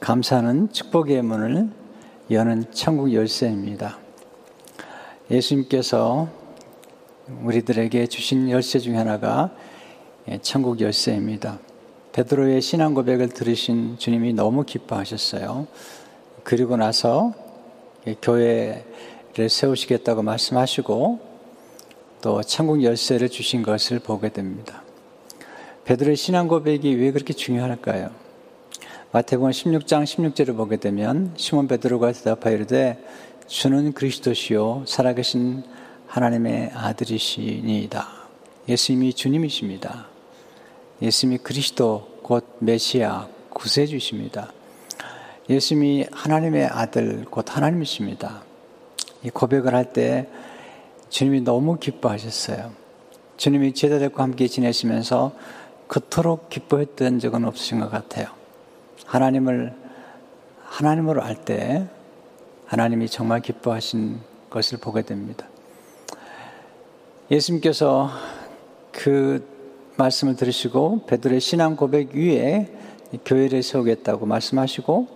감사는 축복의 문을 여는 천국 열쇠입니다. 예수님께서 우리들에게 주신 열쇠 중 하나가 천국 열쇠입니다. 베드로의 신앙 고백을 들으신 주님이 너무 기뻐하셨어요. 그리고 나서 교회를 세우시겠다고 말씀하시고 또 천국 열쇠를 주신 것을 보게 됩니다. 베드로의 신앙 고백이 왜 그렇게 중요할까요? 마태복음 16장 16절을 보게 되면 시몬 베드로가 대답하여 이르되 주는 그리스도시요 살아계신 하나님의 아들이시니이다. 예수님이 주님이십니다. 예수님이 그리스도 곧 메시아 구세주십니다. 예수님이 하나님의 아들 곧 하나님이십니다. 이 고백을 할 때 주님이 너무 기뻐하셨어요. 주님이 제자들과 함께 지내시면서 그토록 기뻐했던 적은 없으신 것 같아요. 하나님을 하나님으로 알 때 하나님이 정말 기뻐하신 것을 보게 됩니다. 예수님께서 그 말씀을 들으시고 베드로의 신앙 고백 위에 교회를 세우겠다고 말씀하시고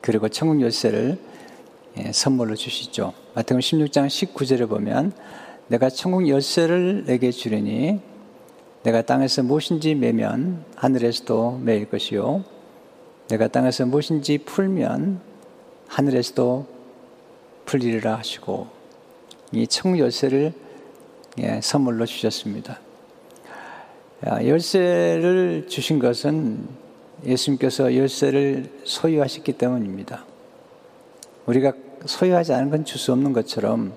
그리고 천국 열쇠를 예, 선물로 주시죠. 마태복음 16장 19절에 보면 내가 천국 열쇠를 내게 주리니 내가 땅에서 무엇인지 매면 하늘에서도 매일 것이요 내가 땅에서 무엇인지 풀면 하늘에서도 풀리리라 하시고 이 천국 열쇠를 예, 선물로 주셨습니다. 열쇠를 주신 것은 예수님께서 열쇠를 소유하셨기 때문입니다. 우리가 소유하지 않은 건 줄 수 없는 것처럼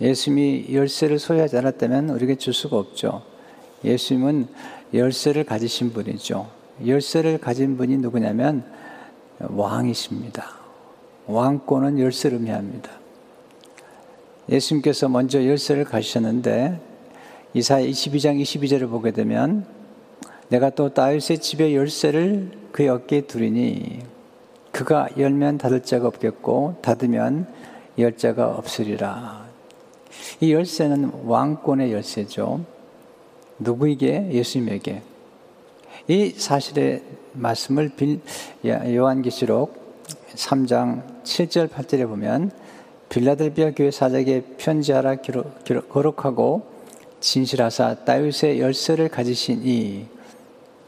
예수님이 열쇠를 소유하지 않았다면 우리에게 줄 수가 없죠. 예수님은 열쇠를 가지신 분이죠. 열쇠를 가진 분이 누구냐면 왕이십니다. 왕권은 열쇠를 의미합니다. 예수님께서 먼저 열쇠를 가지셨는데 이사야 22장 22절을 보게 되면 내가 또 다윗의 집의 열쇠를 그의 어깨에 두리니 그가 열면 닫을 자가 없겠고 닫으면 열 자가 없으리라. 이 열쇠는 왕권의 열쇠죠. 누구에게? 예수님에게. 이 사실의 말씀을 요한계시록 3장 7절 8절에 보면 빌라델비아 교회 사적에 편지하라 기록, 기록, 거룩하고 진실하사 다윗의 열쇠를 가지신 이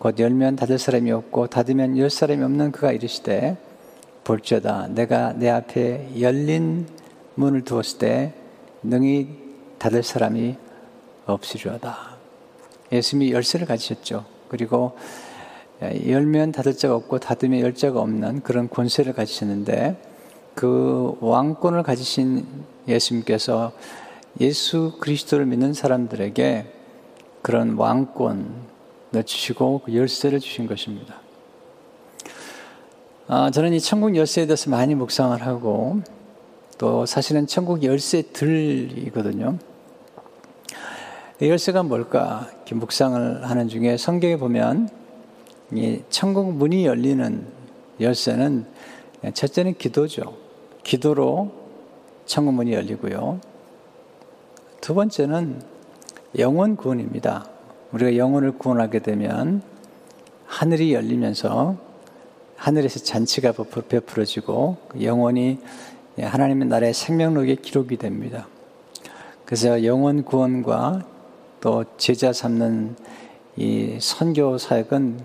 곧 열면 닫을 사람이 없고 닫으면 열 사람이 없는 그가 이르시되 볼지어다 내가 내 앞에 열린 문을 두었을 때 능히 닫을 사람이 없으리로다. 예수님이 열쇠를 가지셨죠. 그리고 열면 닫을 자가 없고 닫으면 열 자가 없는 그런 권세를 가지셨는데 그 왕권을 가지신 예수님께서 예수 그리스도를 믿는 사람들에게 그런 왕권을 주시고 그 열쇠를 주신 것입니다. 아, 저는 이 천국 열쇠에 대해서 많이 묵상을 하고 또 사실은 천국 열쇠들이거든요. 열쇠가 뭘까? 이렇게 묵상을 하는 중에 성경에 보면 이 천국 문이 열리는 열쇠는 첫째는 기도죠. 기도로 천국 문이 열리고요. 두 번째는 영혼 구원입니다. 우리가 영혼을 구원하게 되면 하늘이 열리면서 하늘에서 잔치가 베풀어지고 영혼이 하나님의 나라의 생명록에 기록이 됩니다. 그래서 영혼 구원과 또 제자 삼는 이 선교 사역은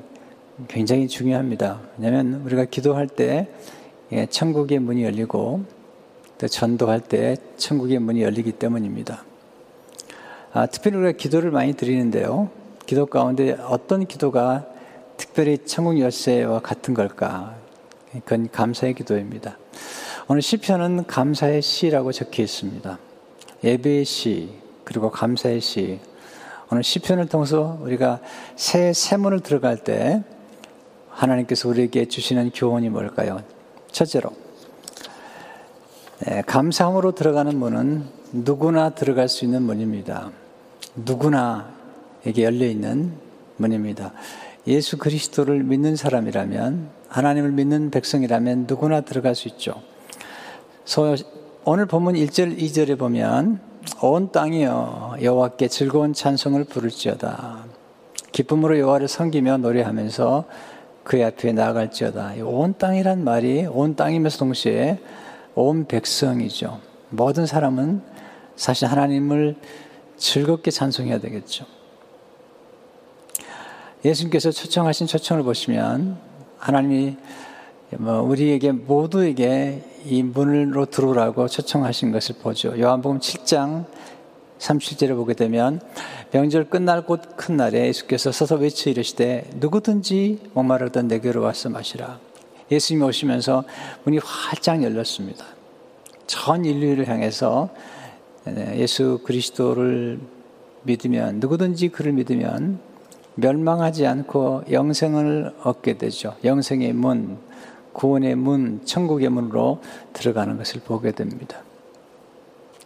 굉장히 중요합니다. 왜냐하면 우리가 기도할 때 천국의 문이 열리고 또 전도할 때 천국의 문이 열리기 때문입니다. 아, 특별히 우리가 기도를 많이 드리는데요. 기도 가운데 어떤 기도가 특별히 천국 열쇠와 같은 걸까? 그건 감사의 기도입니다. 오늘 시편은 감사의 시라고 적혀 있습니다. 예배의 시 그리고 감사의 시. 오늘 시편을 통해서 우리가 새 세문을 들어갈 때 하나님께서 우리에게 주시는 교훈이 뭘까요? 첫째로 네, 감사함으로 들어가는 문은 누구나 들어갈 수 있는 문입니다. 누구나에게 열려 있는 문입니다. 예수 그리스도를 믿는 사람이라면 하나님을 믿는 백성이라면 누구나 들어갈 수 있죠. 오늘 본문 1절 2절에 보면 온 땅이여 여호와께 즐거운 찬송을 부를지어다. 기쁨으로 여호와를 섬기며 노래하면서 그의 앞에 나아갈지어다. 온 땅이란 말이 온 땅이면서 동시에 온 백성이죠. 모든 사람은 사실 하나님을 즐겁게 찬송해야 되겠죠. 예수님께서 초청하신 초청을 보시면 하나님이 뭐 우리에게 모두에게 이 문으로 들어오라고 초청하신 것을 보죠. 요한복음 7장 37절을 보게 되면 명절 끝날 곧 큰 날에 예수께서 서서 외쳐 이르시되 누구든지 목마르던 내게로 와서 마시라. 예수님이 오시면서 문이 활짝 열렸습니다. 전 인류를 향해서 예수 그리스도를 믿으면 누구든지 그를 믿으면 멸망하지 않고 영생을 얻게 되죠. 영생의 문, 구원의 문, 천국의 문으로 들어가는 것을 보게 됩니다.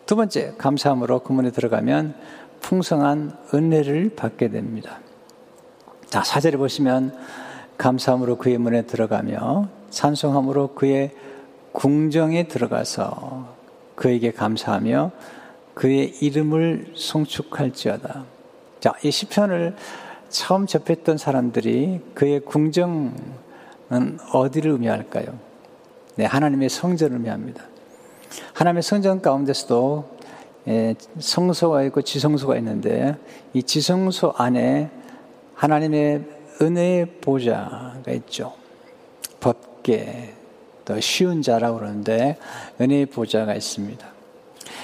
두 번째, 감사함으로 그 문에 들어가면 풍성한 은혜를 받게 됩니다. 자, 사절에 보시면 감사함으로 그의 문에 들어가며 찬송함으로 그의 궁정에 들어가서 그에게 감사하며 그의 이름을 송축할지어다. 자, 이 시편을 처음 접했던 사람들이 그의 궁정은 어디를 의미할까요? 네, 하나님의 성전을 의미합니다. 하나님의 성전 가운데서도 예, 성소가 있고 지성소가 있는데 이 지성소 안에 하나님의 은혜의 보좌가 있죠. 법계, 또 쉬운 자라고 그러는데 은혜의 보좌가 있습니다.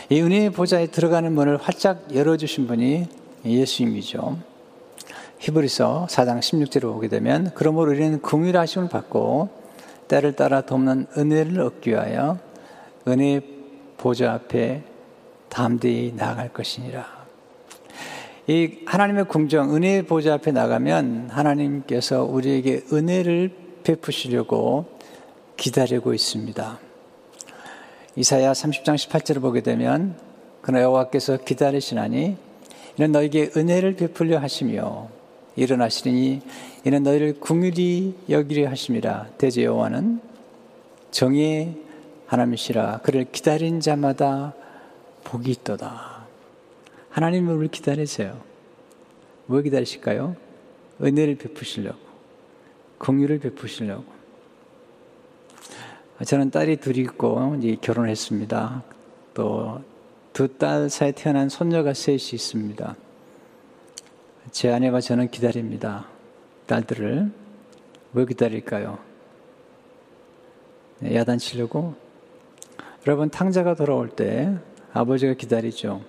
이 은혜의 보좌에 들어가는 문을 활짝 열어주신 분이 예수님이죠. 히브리서 4장 16절을 보게 되면 그러므로 우리는 긍휼 하심을 받고 때를 따라 돕는 은혜를 얻기 위하여 은혜 보좌 앞에 담대히 나아갈 것이니라. 이 하나님의 궁정 은혜 보좌 앞에 나가면 하나님께서 우리에게 은혜를 베푸시려고 기다리고 있습니다. 이사야 30장 18절을 보게 되면 그러나 여호와께서 기다리시나니 이는 너에게 은혜를 베풀려 하시며 일어나시리니 이는 너희를 궁휼히 여기려 하심이라 대제 여호와는 정의 하나님이시라 그를 기다린 자마다 복이 있도다. 하나님은 우리를 기다리세요. 왜 기다리실까요? 은혜를 베푸시려고 긍휼을 베푸시려고 저는 딸이 둘이 있고 이제 결혼했습니다. 또 두 딸 사이에 태어난 손녀가 셋이 있습니다. 제 아내가 저는 기다립니다. 딸들을. 왜 기다릴까요? 네, 야단치려고? 여러분, 탕자가 돌아올 때 아버지가 기다리죠.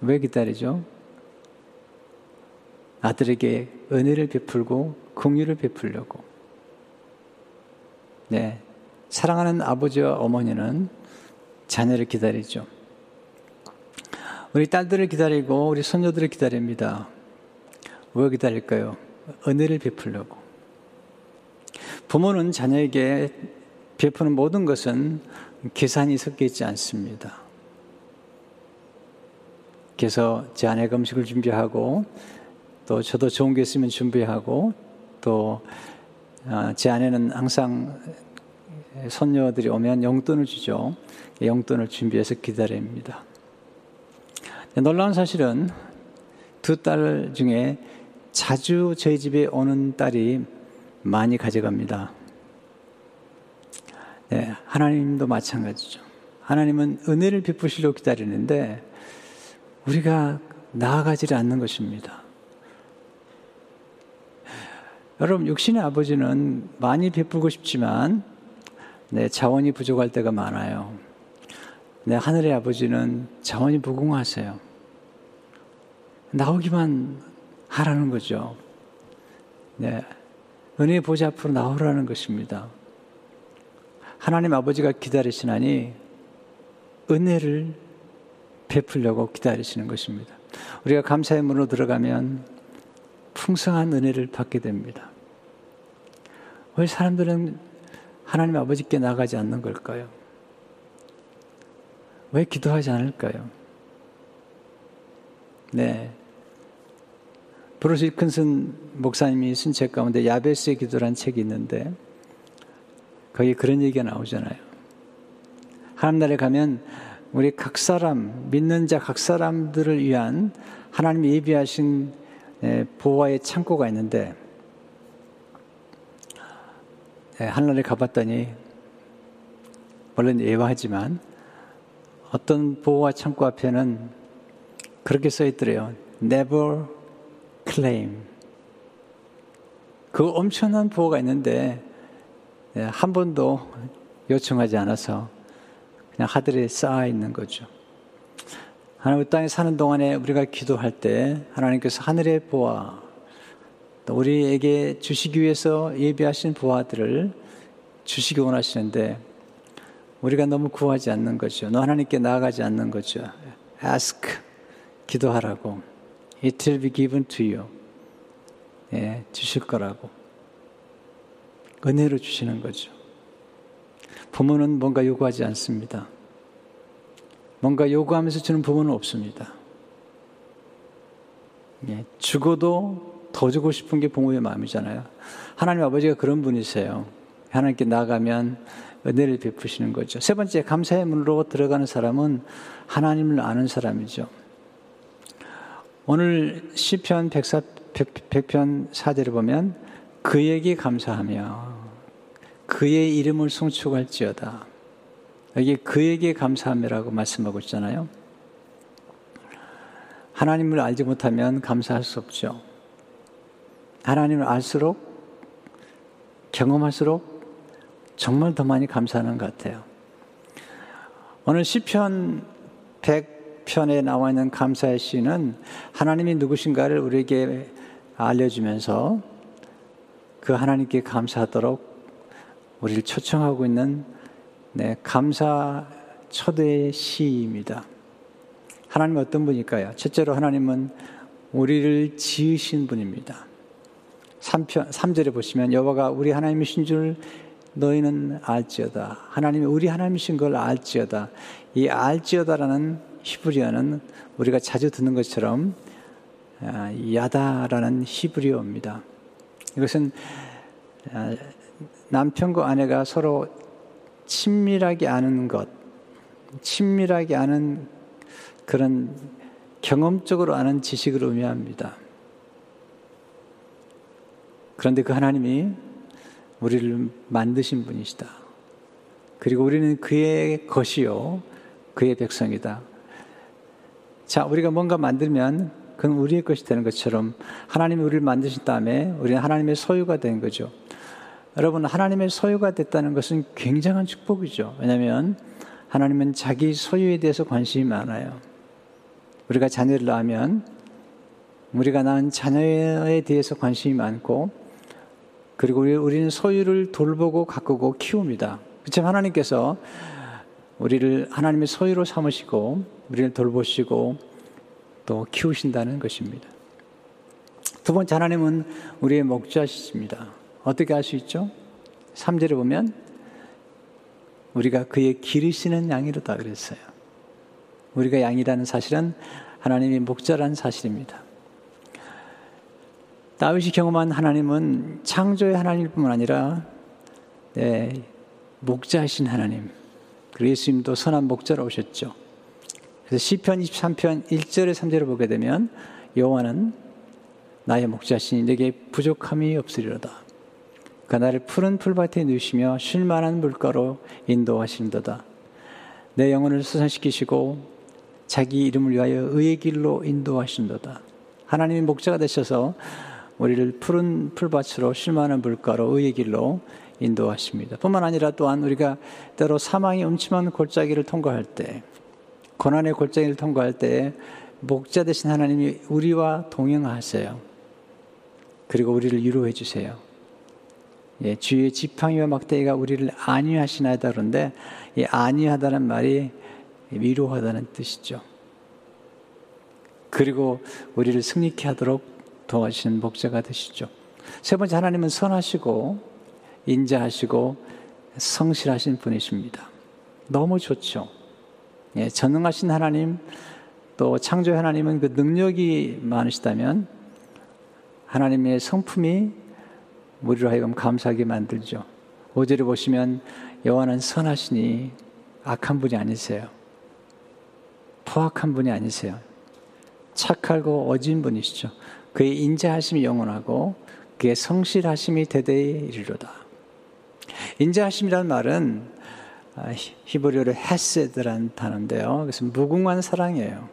왜 기다리죠? 아들에게 은혜를 베풀고 긍휼을 베풀려고. 네. 사랑하는 아버지와 어머니는 자녀를 기다리죠. 우리 딸들을 기다리고 우리 손녀들을 기다립니다. 왜 기다릴까요? 은혜를 베풀려고. 부모는 자녀에게 베푸는 모든 것은 계산이 섞여 있지 않습니다. 그래서 제 아내가 음식을 준비하고 또 저도 좋은 게 있으면 준비하고 또 제 아, 아내는 항상 손녀들이 오면 용돈을 주죠. 용돈을 준비해서 기다립니다. 놀라운 사실은 두 딸 중에 자주 저희 집에 오는 딸이 많이 가져갑니다. 네, 하나님도 마찬가지죠. 하나님은 은혜를 베푸시려고 기다리는데 우리가 나아가지 않는 것입니다. 여러분, 육신의 아버지는 많이 베풀고 싶지만 네, 자원이 부족할 때가 많아요. 네, 하늘의 아버지는 자원이 무궁하세요. 나오기만 하라는 거죠. 네. 은혜 보좌 앞으로 나오라는 것입니다. 하나님 아버지가 기다리시나니 은혜를 베풀려고 기다리시는 것입니다. 우리가 감사의 문으로 들어가면 풍성한 은혜를 받게 됩니다. 왜 사람들은 하나님 아버지께 나가지 않는 걸까요? 왜 기도하지 않을까요? 네. 브루스 위큰슨 목사님이 쓴 책 가운데 야베스의 기도란 책이 있는데 거기 그런 얘기가 나오잖아요. 하나님 나라에 가면 우리 각 사람, 믿는 자 각 사람들을 위한 하나님이 예비하신 예, 보화의 창고가 있는데 예, 하늘에 가봤더니 물론 예화하지만 어떤 보호와 창고 앞에는 그렇게 써 있더래요. Never claim. 그 엄청난 보호가 있는데 예, 한 번도 요청하지 않아서 그냥 하늘에 쌓아 있는 거죠. 하나님 땅에 사는 동안에 우리가 기도할 때 하나님께서 하늘의 보아, 우리에게 주시기 위해서 예비하신 보아들을 주시기 원하시는데 우리가 너무 구하지 않는 거죠. 너 하나님께 나아가지 않는 거죠. ask, 기도하라고. It will be given to you. 예, 주실 거라고. 은혜로 주시는 거죠. 부모는 뭔가 요구하지 않습니다. 뭔가 요구하면서 주는 부모는 없습니다. 예, 죽어도 더 주고 싶은 게 부모의 마음이잖아요. 하나님 아버지가 그런 분이세요. 하나님께 나가면 은혜를 베푸시는 거죠. 세 번째, 감사의 문으로 들어가는 사람은 하나님을 아는 사람이죠. 오늘 시편 104, 100편 4절을 보면 그에게 감사하며 그의 이름을 송축할지어다. 여기 그에게 감사함이라고 말씀하고 있잖아요. 하나님을 알지 못하면 감사할 수 없죠. 하나님을 알수록 경험할수록 정말 더 많이 감사하는 것 같아요. 오늘 시편 100 편에 나와 있는 감사의 시는 하나님이 누구신가를 우리에게 알려주면서 그 하나님께 감사하도록 우리를 초청하고 있는 네, 감사 초대의 시입니다. 하나님은 어떤 분일까요? 첫째로 하나님은 우리를 지으신 분입니다. 3편, 3절에 보시면 여호와가 우리 하나님이신 줄 너희는 알지어다. 하나님이 우리 하나님이신 걸 알지어다. 이 알지어다라는 히브리어는 우리가 자주 듣는 것처럼 아, 야다라는 히브리어입니다. 이것은 아, 남편과 아내가 서로 친밀하게 아는 것, 친밀하게 아는 그런 경험적으로 아는 지식을 의미합니다. 그런데 그 하나님이 우리를 만드신 분이시다. 그리고 우리는 그의 것이요, 그의 백성이다. 자, 우리가 뭔가 만들면 그건 우리의 것이 되는 것처럼 하나님이 우리를 만드신 다음에 우리는 하나님의 소유가 된 거죠. 여러분, 하나님의 소유가 됐다는 것은 굉장한 축복이죠. 왜냐하면 하나님은 자기 소유에 대해서 관심이 많아요. 우리가 자녀를 낳으면 우리가 낳은 자녀에 대해서 관심이 많고 그리고 우리는 소유를 돌보고 가꾸고 키웁니다. 그렇지만 하나님께서 우리를 하나님의 소유로 삼으시고 우리를 돌보시고 또 키우신다는 것입니다. 두 번째 하나님은 우리의 목자시십니다. 어떻게 알 수 있죠? 3절에 보면 우리가 그의 기르시는 양이로다 그랬어요. 우리가 양이라는 사실은 하나님이 목자라는 사실입니다. 다윗이 경험한 하나님은 창조의 하나님일 뿐만 아니라 네, 목자이신 하나님. 그리고 예수님도 선한 목자로 오셨죠. 그래서 시편 23편 1절에 3절을 보게 되면 여호와는 나의 목자시니 내게 부족함이 없으리로다. 그 나를 푸른 풀밭에 누시며 쉴 만한 물가로 인도하시는도다. 내 영혼을 수산시키시고 자기 이름을 위하여 의의 길로 인도하신도다. 하나님이 목자가 되셔서 우리를 푸른 풀밭으로 쉴 만한 물가로 의의 길로 인도하십니다. 뿐만 아니라 또한 우리가 때로 사망의 음침한 골짜기를 통과할 때, 고난의 골짜기를 통과할 때 목자 되신 하나님이 우리와 동행하세요. 그리고 우리를 위로해 주세요. 예, 주의 지팡이와 막대기가 우리를 안위하시나이다 그런데 이 안위하다는 말이 위로하다는 뜻이죠. 그리고 우리를 승리케 하도록 도와주시는 목자가 되시죠. 세 번째 하나님은 선하시고 인자하시고 성실하신 분이십니다. 너무 좋죠. 예, 전능하신 하나님 또 창조 하나님은 그 능력이 많으시다면 하나님의 성품이 우리로 하여금 감사하게 만들죠. 5절에 보시면 여호와는 선하시니 악한 분이 아니세요. 포악한 분이 아니세요. 착하고 어진 분이시죠. 그의 인자하심이 영원하고 그의 성실하심이 대대에 이르로다. 인자하심이라는 말은 아, 히브리어로 헤세드라는 단어인데요. 그래서 무궁한 사랑이에요.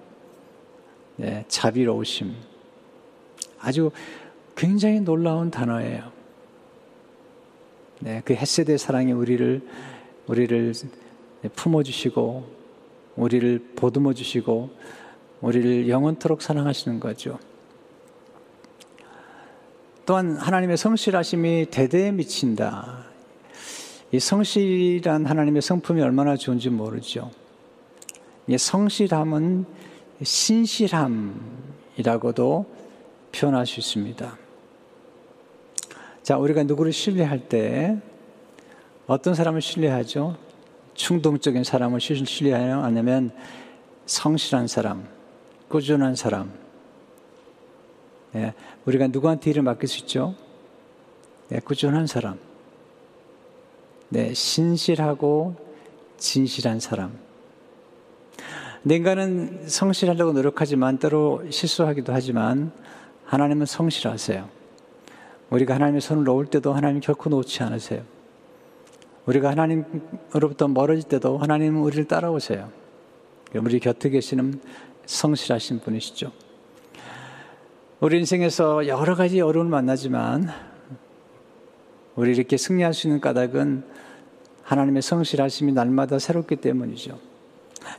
네, 자비로우심. 아주 굉장히 놀라운 단어예요. 네, 그 헤세드의 사랑이 우리를 우리를 품어 주시고 우리를 보듬어 주시고 우리를 영원토록 사랑하시는 거죠. 또한 하나님의 성실하심이 대대에 미친다. 이 성실한 하나님의 성품이 얼마나 좋은지 모르죠. 이 성실함은 신실함이라고도 표현할 수 있습니다. 자, 우리가 누구를 신뢰할 때 어떤 사람을 신뢰하죠? 충동적인 사람을 신뢰하냐? 아니면 성실한 사람, 꾸준한 사람. 예, 우리가 누구한테 일을 맡길 수 있죠? 네, 꾸준한 사람. 네, 신실하고 진실한 사람. 인간은 성실하려고 노력하지만 때로 실수하기도 하지만 하나님은 성실하세요. 우리가 하나님의 손을 놓을 때도 하나님 결코 놓지 않으세요. 우리가 하나님으로부터 멀어질 때도 하나님은 우리를 따라오세요. 우리 곁에 계시는 성실하신 분이시죠. 우리 인생에서 여러 가지 어려움을 만나지만 우리 이렇게 승리할 수 있는 까닭은 하나님의 성실하심이 날마다 새롭기 때문이죠.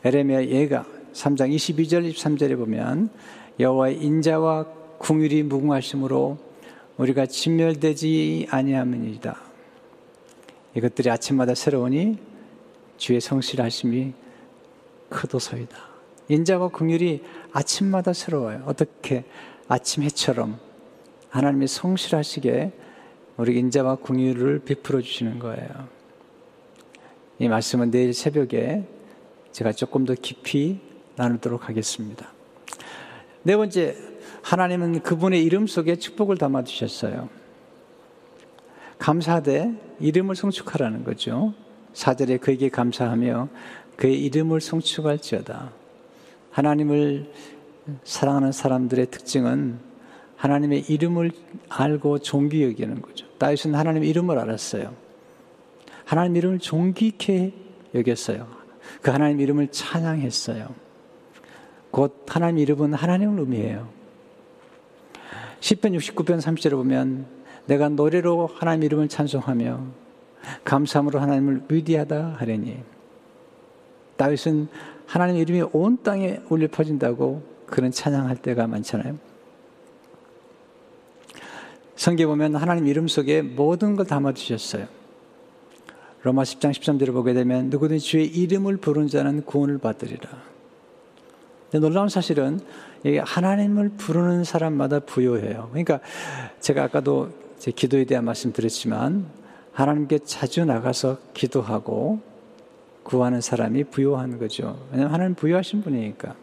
에레미야 예가 3장 22절 23절에 보면 여호와의 인자와 궁율이 무궁하심으로 우리가 진멸되지 아니함이니이다. 이것들이 아침마다 새로우니 주의 성실하심이 크도소이다. 인자와 궁율이 아침마다 새로워요. 어떻게 아침 해처럼 하나님이 성실하시게 우리 인자와 궁율을 베풀어 주시는 거예요. 이 말씀은 내일 새벽에 제가 조금 더 깊이 나누도록 하겠습니다. 네 번째, 하나님은 그분의 이름 속에 축복을 담아 주셨어요. 감사되 이름을 성축하라는 거죠. 사절에 그에게 감사하며 그의 이름을 성축할지어다. 하나님을 사랑하는 사람들의 특징은 하나님의 이름을 알고 존귀 여기는 거죠. 다윗은 하나님의 이름을 알았어요. 하나님 이름을 존귀케 여겼어요. 그 하나님 이름을 찬양했어요. 곧 하나님 이름은 하나님을 의미해요. 10편 69편 30절에 보면 내가 노래로 하나님 이름을 찬송하며 감사함으로 하나님을 위대하다 하려니 다윗은 하나님 이름이 온 땅에 울려 퍼진다고 그런 찬양할 때가 많잖아요. 성경 보면 하나님 이름 속에 모든 걸 담아 주셨어요. 로마 10장 13절을 보게 되면 누구든지 주의 이름을 부른 자는 구원을 받으리라. 놀라운 사실은 하나님을 부르는 사람마다 부여해요. 그러니까 제가 아까도 제 기도에 대한 말씀 드렸지만 하나님께 자주 나가서 기도하고 구하는 사람이 부여한 거죠. 왜냐하면 하나님 부여하신 분이니까.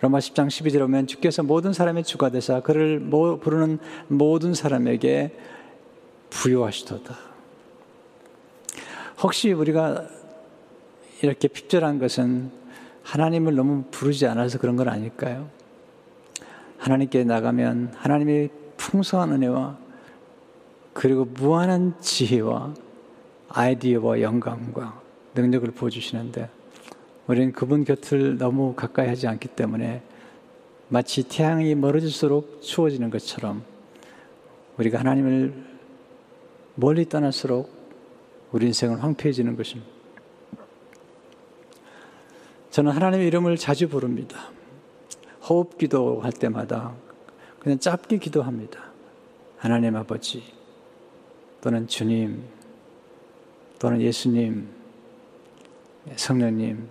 로마 10장 12절에 보면 주께서 모든 사람의 주가 되사 그를 부르는 모든 사람에게 부여하시도다. 혹시 우리가 이렇게 핍절한 것은 하나님을 너무 부르지 않아서 그런 건 아닐까요? 하나님께 나가면 하나님의 풍성한 은혜와 그리고 무한한 지혜와 아이디어와 영감과 능력을 보여주시는데 우리는 그분 곁을 너무 가까이 하지 않기 때문에 마치 태양이 멀어질수록 추워지는 것처럼 우리가 하나님을 멀리 떠날수록 우리 인생은 황폐해지는 것입니다. 저는 하나님의 이름을 자주 부릅니다. 호흡 기도할 때마다 그냥 짧게 기도합니다. 하나님 아버지 또는 주님 또는 예수님 성령님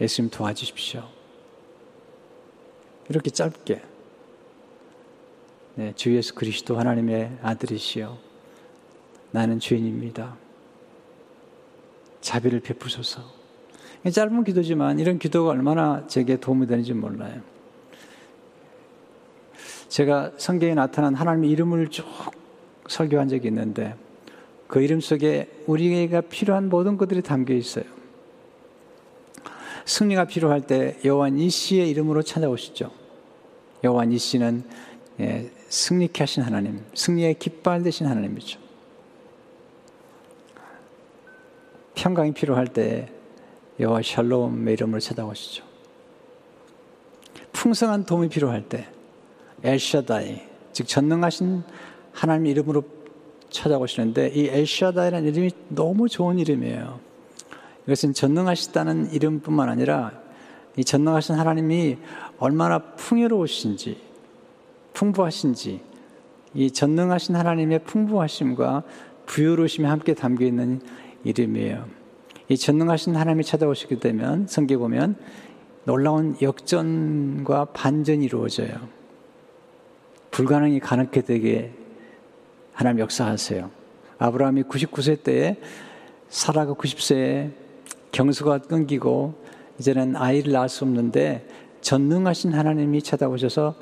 예수님 도와주십시오. 이렇게 짧게 네, 주 예수 그리스도 하나님의 아들이시여 나는 죄인입니다. 자비를 베푸소서. 짧은 기도지만 이런 기도가 얼마나 제게 도움이 되는지 몰라요. 제가 성경에 나타난 하나님의 이름을 쭉 설교한 적이 있는데 그 이름 속에 우리가 필요한 모든 것들이 담겨 있어요. 승리가 필요할 때 여호와 니시의 이름으로 찾아오시죠. 여호와 니시는 예, 승리케 하신 하나님, 승리의 깃발 되신 하나님이죠. 평강이 필요할 때 여호와 샬롬의 이름으로 찾아오시죠. 풍성한 도움이 필요할 때 엘샤다이 즉 전능하신 하나님 이름으로 찾아오시는데 이 엘샤다이라는 이름이 너무 좋은 이름이에요. 이것은 전능하시다는 이름뿐만 아니라 이 전능하신 하나님이 얼마나 풍요로우신지 풍부하신지 이 전능하신 하나님의 풍부하심과 부유로우심이 함께 담겨 있는 이름이에요. 이 전능하신 하나님이 찾아오시게 되면 성경 보면 놀라운 역전과 반전이 이루어져요. 불가능이 가능하게 되게 하나님 역사하세요. 아브라함이 99세 때에 사라가 90세에 경수가 끊기고 이제는 아이를 낳을 수 없는데 전능하신 하나님이 찾아오셔서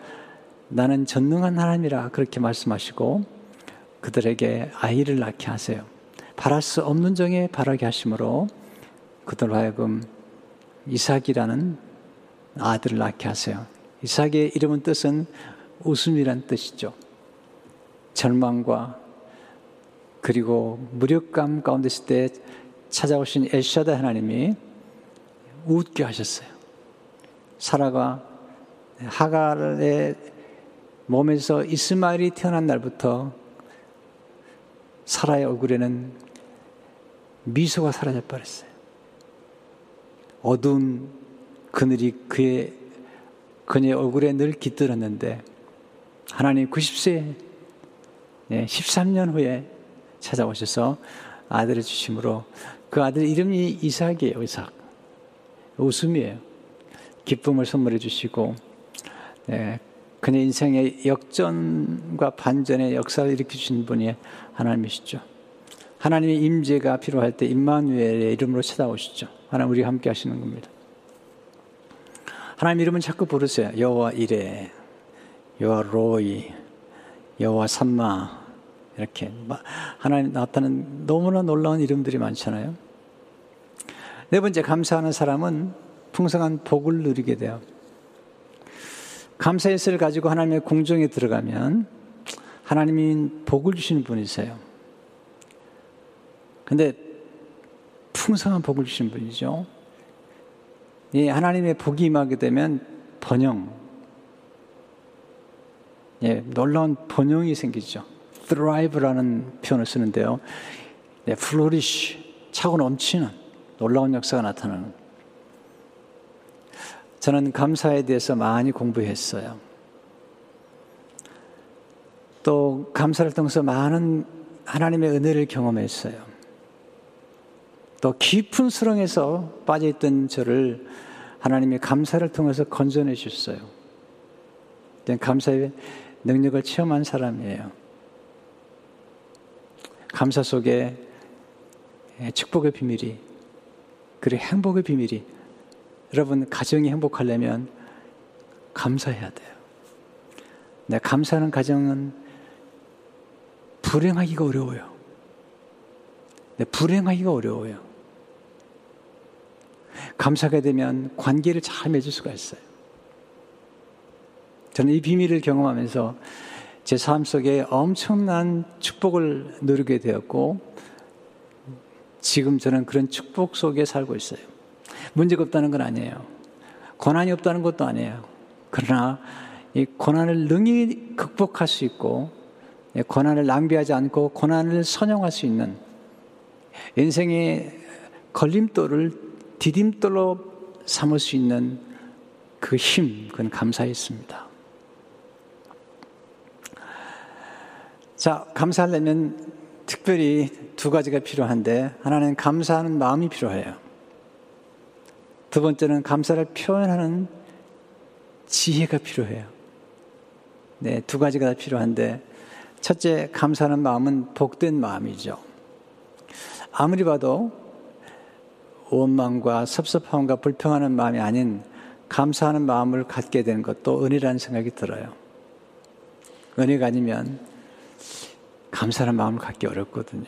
나는 전능한 하나님이라 그렇게 말씀하시고 그들에게 아이를 낳게 하세요. 바랄 수 없는 정에 바라게 하심으로 그들 하여금 이삭이라는 아들을 낳게 하세요. 이삭의 이름은 뜻은 웃음이란 뜻이죠. 절망과 그리고 무력감 가운데 있을 때 찾아오신 엘샤다 하나님이 웃게 하셨어요. 사라가 하갈의 몸에서 이스마엘이 태어난 날부터 사라의 얼굴에는 미소가 사라져 버렸어요. 어두운 그늘이 그의 그녀의 얼굴에 늘 깃들었는데 하나님 90세 13년 후에 찾아오셔서 아들을 주심으로 그 아들 이름이 이삭이에요. 이삭. 웃음이에요. 기쁨을 선물해 주시고 네, 그녀 인생의 역전과 반전의 역사를 일으켜 주신 분이 하나님이시죠. 하나님의 임재가 필요할 때 임마누엘의 이름으로 찾아오시죠. 하나님 우리 함께 하시는 겁니다. 하나님 이름은 자꾸 부르세요. 여호와 이레, 여호와 로이, 여호와 삼마 이렇게 하나님 나타나는 너무나 놀라운 이름들이 많잖아요. 네 번째 감사하는 사람은 풍성한 복을 누리게 돼요. 감사의 을 가지고 하나님의 궁정에 들어가면 하나님이 복을 주시는 분이세요. 근데 풍성한 복을 주시는 분이죠. 예, 하나님의 복이 임하게 되면 번영, 예, 놀라운 번영이 생기죠. thrive라는 표현을 쓰는데요. 네, flourish, 차고 넘치는 놀라운 역사가 나타나는. 저는 감사에 대해서 많이 공부했어요. 또 감사를 통해서 많은 하나님의 은혜를 경험했어요. 또 깊은 수렁에서 빠져있던 저를 하나님의 감사를 통해서 건져내 주셨어요. 감사의 능력을 체험한 사람이에요. 감사 속에 축복의 비밀이, 그리고 행복의 비밀이, 여러분, 가정이 행복하려면 감사해야 돼요. 네, 감사하는 가정은 불행하기가 어려워요. 네, 불행하기가 어려워요. 감사하게 되면 관계를 잘 맺을 수가 있어요. 저는 이 비밀을 경험하면서 제 삶 속에 엄청난 축복을 누리게 되었고, 지금 저는 그런 축복 속에 살고 있어요. 문제가 없다는 건 아니에요. 고난이 없다는 것도 아니에요. 그러나 이 고난을 능히 극복할 수 있고, 고난을 낭비하지 않고 고난을 선용할 수 있는 인생의 걸림돌을 디딤돌로 삼을 수 있는 그 힘, 그건 감사에 있습니다. 자, 감사하려면 특별히 두 가지가 필요한데, 하나는 감사하는 마음이 필요해요. 두 번째는 감사를 표현하는 지혜가 필요해요. 네, 두 가지가 다 필요한데, 첫째, 감사하는 마음은 복된 마음이죠. 아무리 봐도 원망과 섭섭함과 불평하는 마음이 아닌 감사하는 마음을 갖게 되는 것도 은혜라는 생각이 들어요. 은혜가 아니면 감사하는 마음을 갖기 어렵거든요.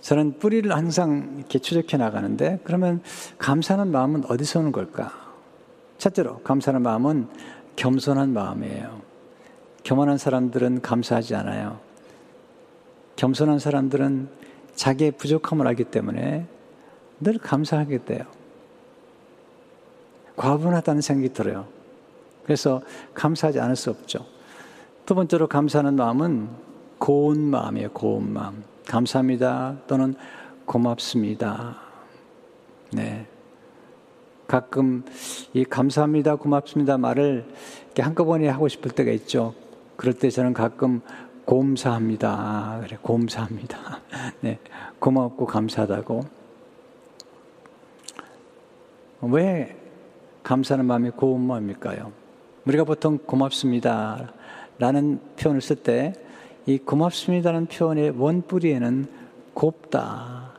저는 뿌리를 항상 이렇게 추적해 나가는데 그러면 감사하는 마음은 어디서 오는 걸까? 첫째로 감사하는 마음은 겸손한 마음이에요. 교만한 사람들은 감사하지 않아요. 겸손한 사람들은 자기의 부족함을 알기 때문에 늘 감사하게 돼요. 과분하다는 생각이 들어요. 그래서 감사하지 않을 수 없죠. 두 번째로 감사하는 마음은 고운 마음이에요. 고운 마음. 감사합니다. 또는 고맙습니다. 네. 가끔 이 감사합니다, 고맙습니다 말을 이렇게 한꺼번에 하고 싶을 때가 있죠. 그럴 때 저는 가끔 곰사합니다. 그래, 곰사합니다. 네. 고맙고 감사하다고. 왜 감사하는 마음이 고운 마음일까요? 우리가 보통 고맙습니다. 라는 표현을 쓸 때 이 고맙습니다라는 표현의 원뿌리에는 곱다.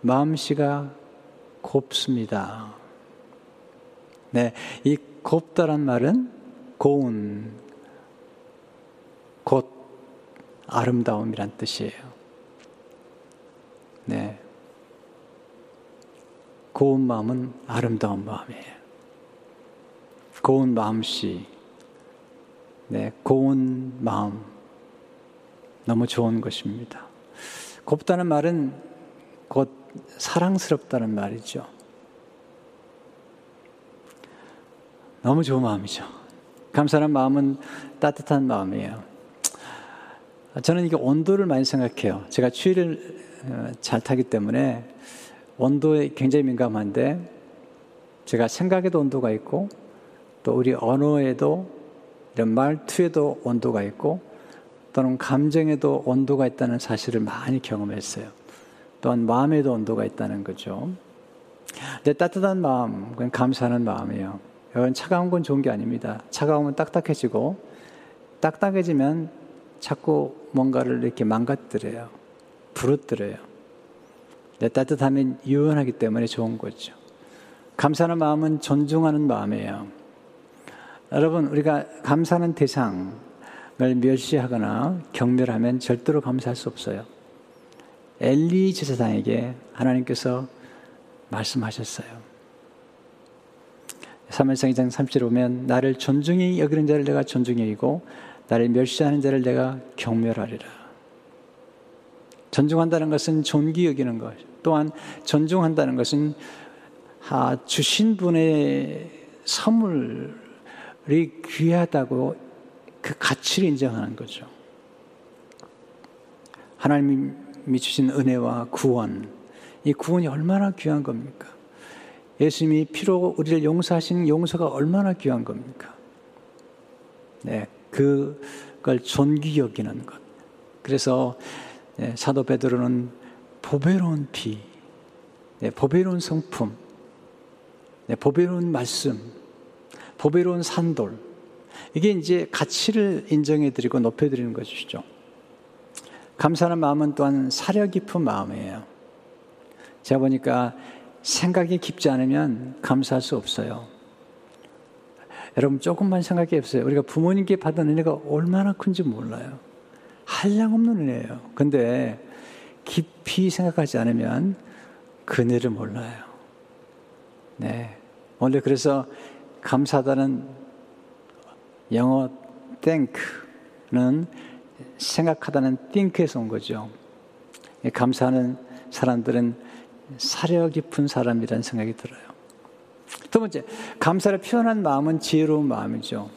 마음씨가 곱습니다. 네. 이 곱다란 말은 고운, 곧 아름다움이란 뜻이에요. 네. 고운 마음은 아름다운 마음이에요. 고운 마음씨, 네, 고운 마음. 너무 좋은 것입니다. 곱다는 말은 곧 사랑스럽다는 말이죠. 너무 좋은 마음이죠. 감사한 마음은 따뜻한 마음이에요. 저는 이게 온도를 많이 생각해요. 제가 추위를 어, 잘 타기 때문에 온도에 굉장히 민감한데 제가 생각에도 온도가 있고 또 우리 언어에도 이런 말투에도 온도가 있고 또는 감정에도 온도가 있다는 사실을 많이 경험했어요. 또한 마음에도 온도가 있다는 거죠. 근데 따뜻한 마음, 그건 감사하는 마음이에요. 여러분, 차가운 건 좋은 게 아닙니다. 차가우면 딱딱해지고, 딱딱해지면 자꾸 뭔가를 이렇게 망가뜨려요. 부러뜨려요. 내 따뜻함이 유연하기 때문에 좋은 거죠. 감사하는 마음은 존중하는 마음이에요. 여러분, 우리가 감사하는 대상을 멸시하거나 경멸하면 절대로 감사할 수 없어요. 엘리 제사장에게 하나님께서 말씀하셨어요. 사무엘상 2장 30절 보면 나를 존중히 여기는 자를 내가 존중히 여기고 나를 멸시하는 자를 내가 경멸하리라. 존중한다는 것은 존귀 여기는 것. 또한 존중한다는 것은 주신 분의 선물 이 귀하다고 그 가치를 인정하는 거죠. 하나님이 주신 은혜와 구원, 이 구원이 얼마나 귀한 겁니까? 예수님이 피로 우리를 용서하신 용서가 얼마나 귀한 겁니까? 네, 그걸 존귀 여기는 것. 그래서 네, 사도 베드로는 보배로운 피, 네, 보배로운 성품, 네, 보배로운 말씀, 보배로운 산돌. 이게 이제 가치를 인정해 드리고 높여 드리는 것이죠. 감사하는 마음은 또한 사려 깊은 마음이에요. 제가 보니까 생각이 깊지 않으면 감사할 수 없어요. 여러분 조금만 생각해 보세요. 우리가 부모님께 받은 은혜가 얼마나 큰지 몰라요. 한량 없는 은혜예요. 근데 깊이 생각하지 않으면 그 은혜를 몰라요. 네. 원래 그래서 감사하다는 영어 think는 생각하다는 think에서 온 거죠. 감사하는 사람들은 사려 깊은 사람이라는 생각이 들어요. 두 번째, 감사를 표현한 마음은 지혜로운 마음이죠.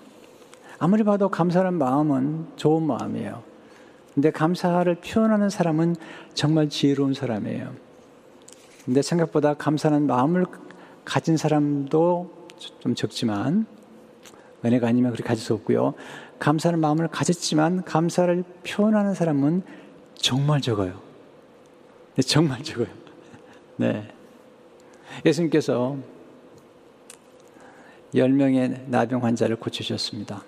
아무리 봐도 감사하는 마음은 좋은 마음이에요. 근데 감사를 표현하는 사람은 정말 지혜로운 사람이에요. 근데 생각보다 감사하는 마음을 가진 사람도 좀 적지만 은혜가 아니면 그렇게 가질 수 없고요. 감사하는 마음을 가졌지만 감사를 표현하는 사람은 정말 적어요. 네, 정말 적어요. 네. 예수님께서 10명의 나병 환자를 고치셨습니다.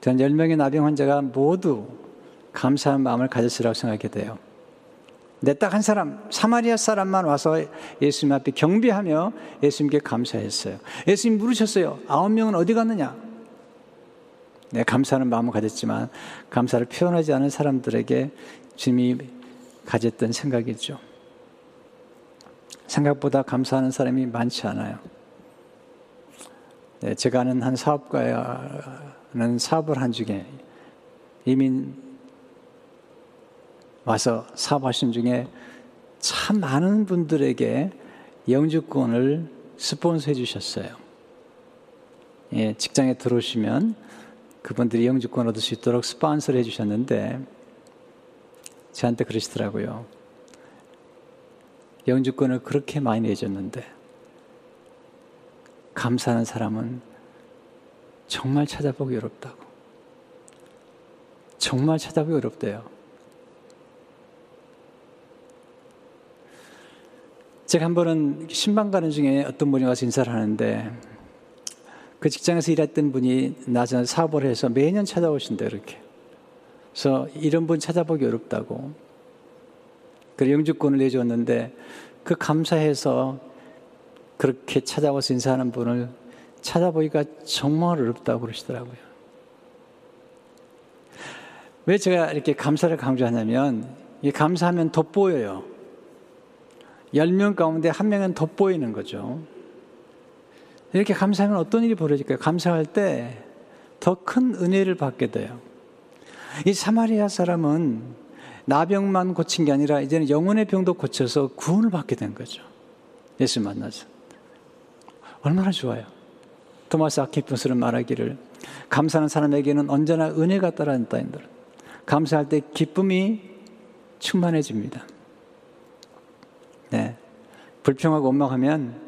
전 10명의 나병 환자가 모두 감사한 마음을 가졌으라고 생각이 돼요. 내 딱 한 사람, 사마리아 사람만 와서 예수님 앞에 경배하며 예수님께 감사했어요. 예수님 물으셨어요. 아홉 명은 어디 갔느냐? 네, 감사하는 마음을 가졌지만 감사를 표현하지 않은 사람들에게 주님이 가졌던 생각이죠. 생각보다 감사하는 사람이 많지 않아요. 네, 제가 아는 한 사업가는 사업을 한 중에 이민 와서 사업하신 중에 참 많은 분들에게 영주권을 스폰서해 주셨어요. 예, 직장에 들어오시면 그분들이 영주권 얻을 수 있도록 스폰서를 해 주셨는데 저한테 그러시더라고요. 영주권을 그렇게 많이 내줬는데 감사하는 사람은 정말 찾아보기 어렵다고. 정말 찾아보기 어렵대요. 제가 한 번은 신방 가는 중에 어떤 분이 와서 인사를 하는데 그 직장에서 일했던 분이 나중에 사업을 해서 매년 찾아오신대 이렇게. 그래서 이런 분 찾아보기 어렵다고. 그 영주권을 내줬는데 그 감사해서 그렇게 찾아와서 인사하는 분을 찾아보기가 정말 어렵다고 그러시더라고요. 왜 제가 이렇게 감사를 강조하냐면, 이 감사하면 돋보여요. 10명 가운데 한 명은 돋보이는 거죠. 이렇게 감사하면 어떤 일이 벌어질까요? 감사할 때 더 큰 은혜를 받게 돼요. 이 사마리아 사람은 나병만 고친 게 아니라 이제는 영혼의 병도 고쳐서 구원을 받게 된 거죠. 예수 만나서. 얼마나 좋아요. 토마스 아키푸스는 말하기를 감사하는 사람에게는 언제나 은혜가 따라다닌다. 감사할 때 기쁨이 충만해집니다. 네. 불평하고 원망하면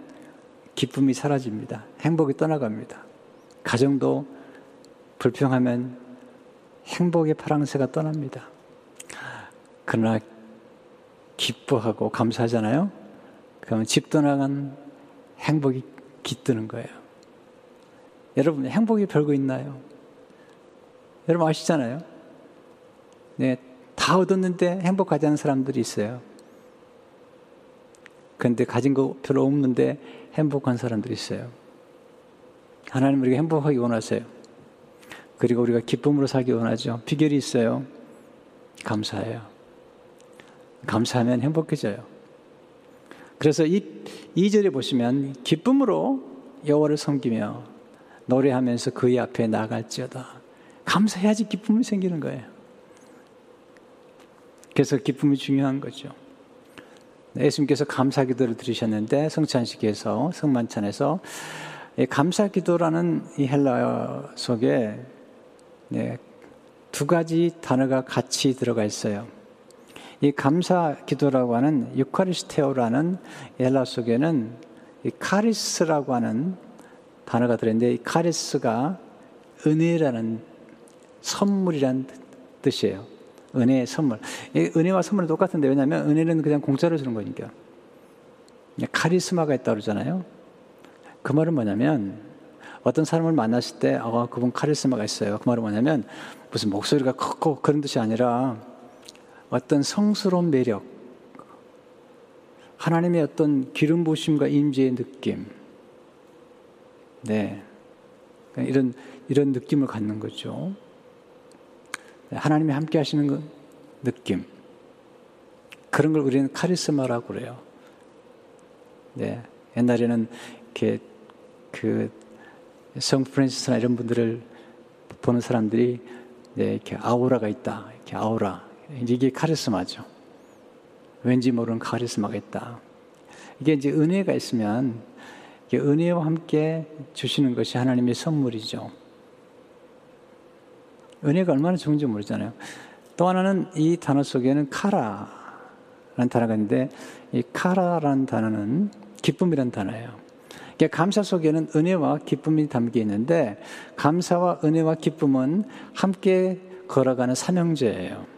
기쁨이 사라집니다. 행복이 떠나갑니다. 가정도 불평하면 행복의 파랑새가 떠납니다. 그러나 기뻐하고 감사하잖아요? 그러면 집 떠나간 행복이 깃드는 거예요. 여러분, 행복이 별거 있나요? 여러분 아시잖아요? 네, 다 얻었는데 행복하지 않은 사람들이 있어요. 그런데 가진 거 별로 없는데 행복한 사람들이 있어요. 하나님 우리가 행복하기 원하세요. 그리고 우리가 기쁨으로 살기 원하죠. 비결이 있어요. 감사해요. 감사하면 행복해져요. 그래서 이 2절에 보시면 기쁨으로 여호와를 섬기며 노래하면서 그의 앞에 나갈지어다. 감사해야지 기쁨이 생기는 거예요. 그래서 기쁨이 중요한 거죠. 예수님께서 감사 기도를 들으셨는데 성찬식에서 성만찬에서 감사 기도라는 이 헬라어 속에 네, 두 가지 단어가 같이 들어가 있어요. 이 감사 기도라고 하는 유카리스테오라는 헬라 속에는 이 카리스라고 하는 단어가 들어있는데 이 카리스가 은혜라는 선물이란 뜻이에요. 은혜의 선물. 은혜와 선물은 똑같은데 왜냐하면 은혜는 그냥 공짜로 주는 거니까. 카리스마가 있다고 그러잖아요. 그 말은 뭐냐면 어떤 사람을 만났을 때 아, 그분 카리스마가 있어요. 그 말은 뭐냐면 무슨 목소리가 크고 그런 뜻이 아니라 어떤 성스러운 매력, 하나님의 어떤 기름 부심과 임재의 느낌, 네, 이런 이런 느낌을 갖는 거죠. 하나님이 함께 하시는 그 느낌. 그런 걸 우리는 카리스마라고 그래요. 네. 옛날에는 그성 프랜시스나 이런 분들을 보는 사람들이 네, 이렇게 아우라가 있다. 이렇게 아우라. 이게 카리스마죠. 왠지 모르는 카리스마가 있다. 이게 이제 은혜가 있으면 은혜와 함께 주시는 것이 하나님의 선물이죠. 은혜가 얼마나 좋은지 모르잖아요. 또 하나는 이 단어 속에는 카라라는 단어가 있는데 이 카라라는 단어는 기쁨이라는 단어예요. 그러니까 감사 속에는 은혜와 기쁨이 담겨 있는데 감사와 은혜와 기쁨은 함께 걸어가는 삼형제예요.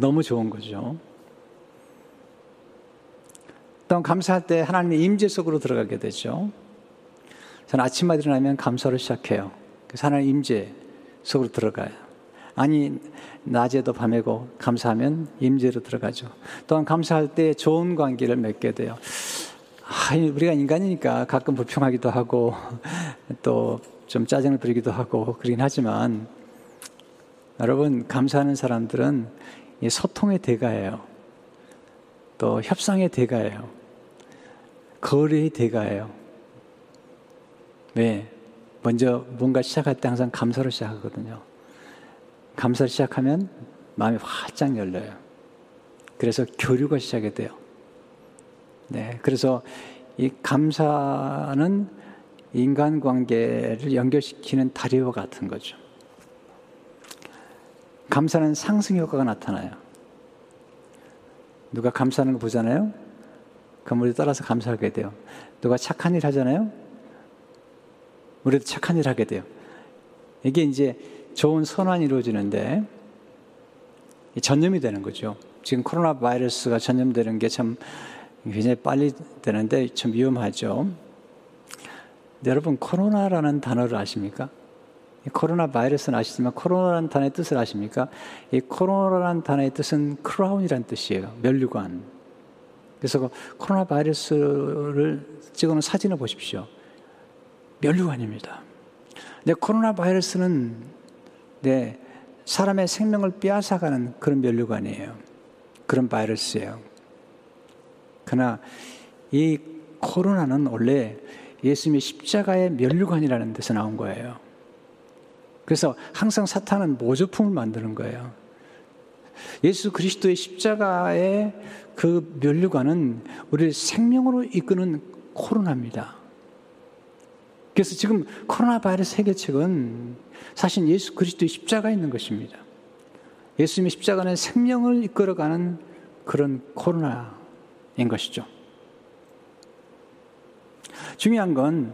너무 좋은 거죠. 또 감사할 때 하나님의 임재 속으로 들어가게 되죠. 저는 아침마다 일어나면 감사로 시작해요. 그래서 하나님 임재 속으로 들어가요. 아니 낮에도 밤에고 감사하면 임재로 들어가죠. 또한 감사할 때 좋은 관계를 맺게 돼요. 아, 우리가 인간이니까 가끔 불평하기도 하고 또 좀 짜증을 부리기도 하고 그러긴 하지만 여러분 감사하는 사람들은 소통의 대가예요. 또 협상의 대가예요. 거래의 대가예요. 왜? 먼저 뭔가 시작할 때 항상 감사로 시작하거든요. 감사를 시작하면 마음이 활짝 열려요. 그래서 교류가 시작이 돼요. 네, 그래서 이 감사는 인간관계를 연결시키는 다리와 같은 거죠. 감사는 상승 효과가 나타나요. 누가 감사하는 거 보잖아요? 그럼 우리 따라서 감사하게 돼요. 누가 착한 일 하잖아요? 우리도 착한 일 하게 돼요. 이게 이제 좋은 선환이 이루어지는데 전염이 되는 거죠. 지금 코로나 바이러스가 전염되는 게 참 굉장히 빨리 되는데 참 위험하죠. 여러분 코로나라는 단어를 아십니까? 코로나 바이러스는 아시지만 코로나라는 단어의 뜻을 아십니까? 이 코로나라는 단어의 뜻은 크라운이라는 뜻이에요. 면류관. 그래서 그 코로나 바이러스를 찍어놓은 사진을 보십시오. 면류관입니다. 근데 코로나 바이러스는 네, 사람의 생명을 빼앗아가는 그런 면류관이에요. 그런 바이러스예요. 그러나 이 코로나는 원래 예수님의 십자가의 면류관이라는 데서 나온 거예요. 그래서 항상 사탄은 모조품을 만드는 거예요. 예수 그리스도의 십자가의 그 면류관은 우리를 생명으로 이끄는 코로나입니다. 그래서 지금 코로나 바이러스 해결책은 사실 예수 그리스도의 십자가에 있는 것입니다. 예수님의 십자가는 생명을 이끌어가는 그런 코로나인 것이죠. 중요한 건